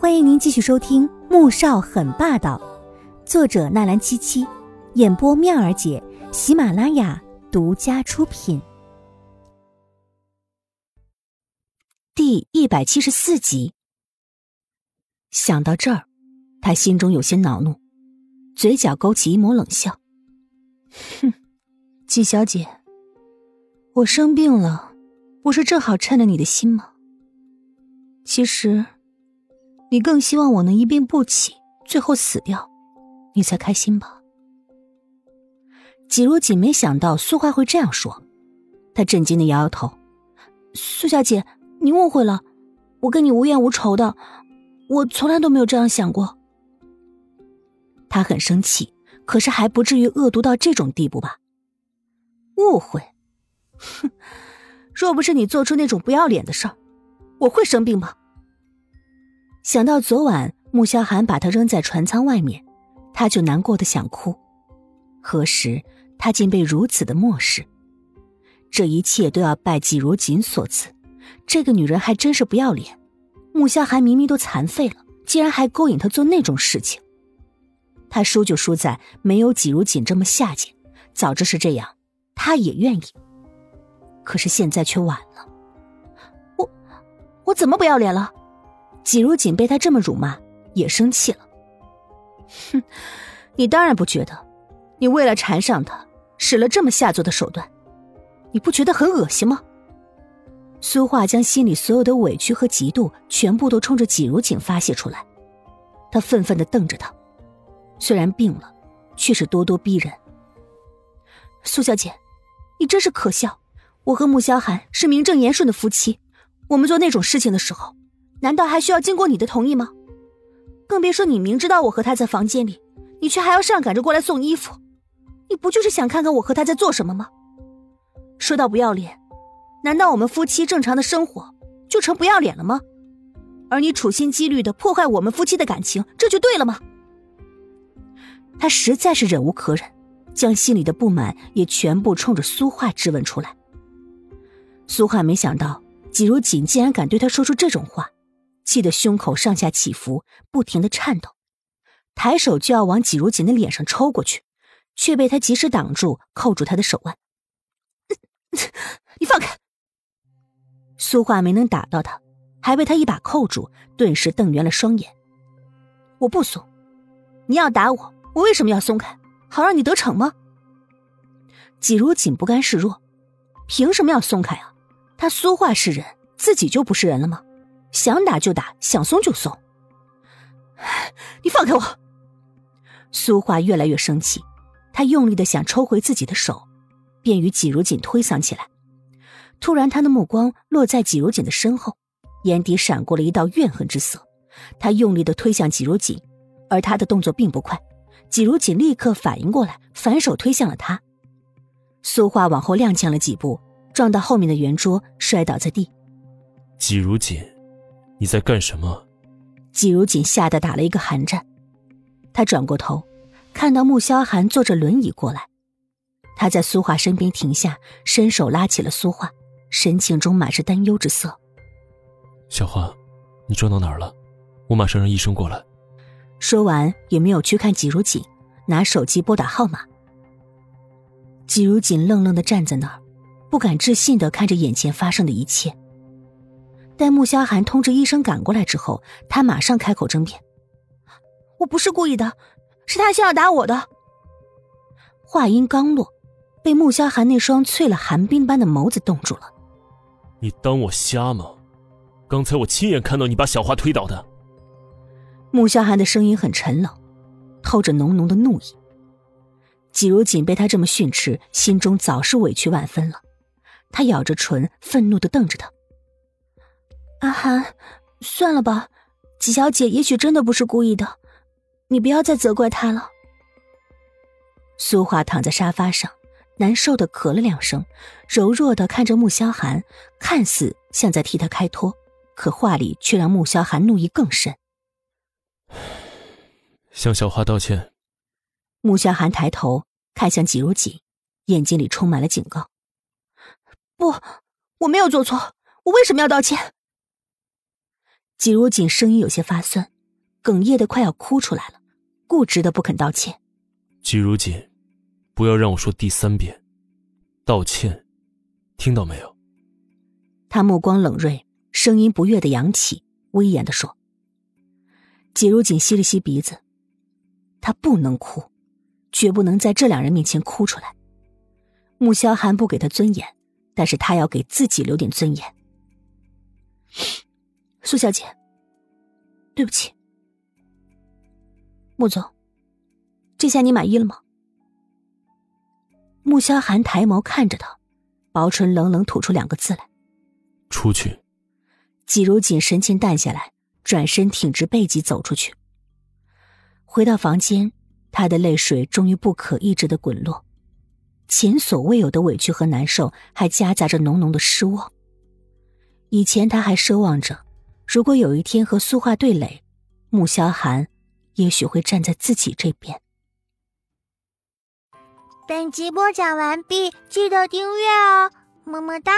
欢迎您继续收听《穆少很霸道》，作者纳兰七七，演播妙儿姐，喜马拉雅独家出品。第一百七十四集。想到这儿，他心中有些恼怒，嘴角勾起一抹冷笑：“哼，季小姐，我生病了，不是正好趁了你的心吗？其实……”你更希望我能一病不起，最后死掉，你才开心吧？季如锦没想到苏画会这样说，他震惊的摇摇头：“苏小姐，你误会了，我跟你无怨无仇的，我从来都没有这样想过。”他很生气，可是还不至于恶毒到这种地步吧？误会？哼！若不是你做出那种不要脸的事儿，我会生病吗？想到昨晚穆萧寒把他扔在船舱外面，他就难过的想哭。何时他竟被如此的漠视？这一切都要拜季如锦所赐。这个女人还真是不要脸。穆萧寒明明都残废了，竟然还勾引他做那种事情。他输就输在没有季如锦这么下贱。早知是这样，他也愿意。可是现在却晚了。我，我怎么不要脸了？季如锦被他这么辱骂，也生气了。哼，你当然不觉得，你为了缠上他，使了这么下作的手段，你不觉得很恶心吗？苏画将心里所有的委屈和嫉妒全部都冲着季如锦发泄出来，他愤愤的瞪着他，虽然病了，却是咄咄逼人。苏小姐，你真是可笑！我和穆萧寒是名正言顺的夫妻，我们做那种事情的时候。难道还需要经过你的同意吗？更别说你明知道我和他在房间里，你却还要上赶着过来送衣服，你不就是想看看我和他在做什么吗？说到不要脸，难道我们夫妻正常的生活就成不要脸了吗？而你处心积虑的破坏我们夫妻的感情，这就对了吗？他实在是忍无可忍，将心里的不满也全部冲着苏画质问出来。苏画没想到季如锦竟然敢对他说出这种话。气得胸口上下起伏，不停的颤抖，抬手就要往季如锦的脸上抽过去，却被他及时挡住，扣住他的手腕。你放开！苏画没能打到他，还被他一把扣住，顿时瞪圆了双眼。我不松，你要打我，我为什么要松开？好让你得逞吗？季如锦不甘示弱，凭什么要松开啊？他苏画是人，自己就不是人了吗？想打就打，想松就松。你放开我！苏画越来越生气，他用力的想抽回自己的手，便与季如锦推搡起来。突然，他的目光落在季如锦的身后，眼底闪过了一道怨恨之色。他用力的推向季如锦，而他的动作并不快。季如锦立刻反应过来，反手推向了他。苏画往后踉跄了几步，撞到后面的圆桌，摔倒在地。季如锦。你在干什么？季如锦吓得打了一个寒战，他转过头，看到穆萧寒坐着轮椅过来，他在苏画身边停下，伸手拉起了苏画，神情中满是担忧之色。小花，你撞到哪儿了？我马上让医生过来。说完，也没有去看季如锦，拿手机拨打号码。季如锦愣愣的站在那儿，不敢置信的看着眼前发生的一切。待穆萧寒通知医生赶过来之后，他马上开口争辩：“我不是故意的，是他先要打我的。”话音刚落，被穆萧寒那双淬了寒冰般的眸子冻住了。“你当我瞎吗？刚才我亲眼看到你把小花推倒的。”穆萧寒的声音很沉冷，透着浓浓的怒意。季如锦被他这么训斥，心中早是委屈万分了。他咬着唇，愤怒的瞪着他。阿寒，算了吧，季小姐也许真的不是故意的，你不要再责怪她了。苏华躺在沙发上，难受的咳了两声，柔弱的看着穆萧寒，看似像在替他开脱，可话里却让穆萧寒怒意更深。向小花道歉。穆萧寒抬头看向季如锦，眼睛里充满了警告。不，我没有做错，我为什么要道歉？季如锦声音有些发酸，哽咽的快要哭出来了，固执的不肯道歉。季如锦，不要让我说第三遍，道歉，听到没有？他目光冷锐，声音不悦的扬起，威严的说。季如锦吸了吸鼻子，他不能哭，绝不能在这两人面前哭出来。穆萧寒不给他尊严，但是他要给自己留点尊严。苏小姐，对不起。穆总，这下你满意了吗？穆萧寒抬眸看着他，薄唇冷冷吐出两个字来：“出去。”季如锦神情淡下来，转身挺直背脊走出去。回到房间，他的泪水终于不可抑制的滚落，前所未有的委屈和难受，还夹杂着浓浓的失望。以前他还奢望着，如果有一天和苏画对垒，穆萧寒也许会站在自己这边。本集播讲完毕，记得订阅哦，么么哒。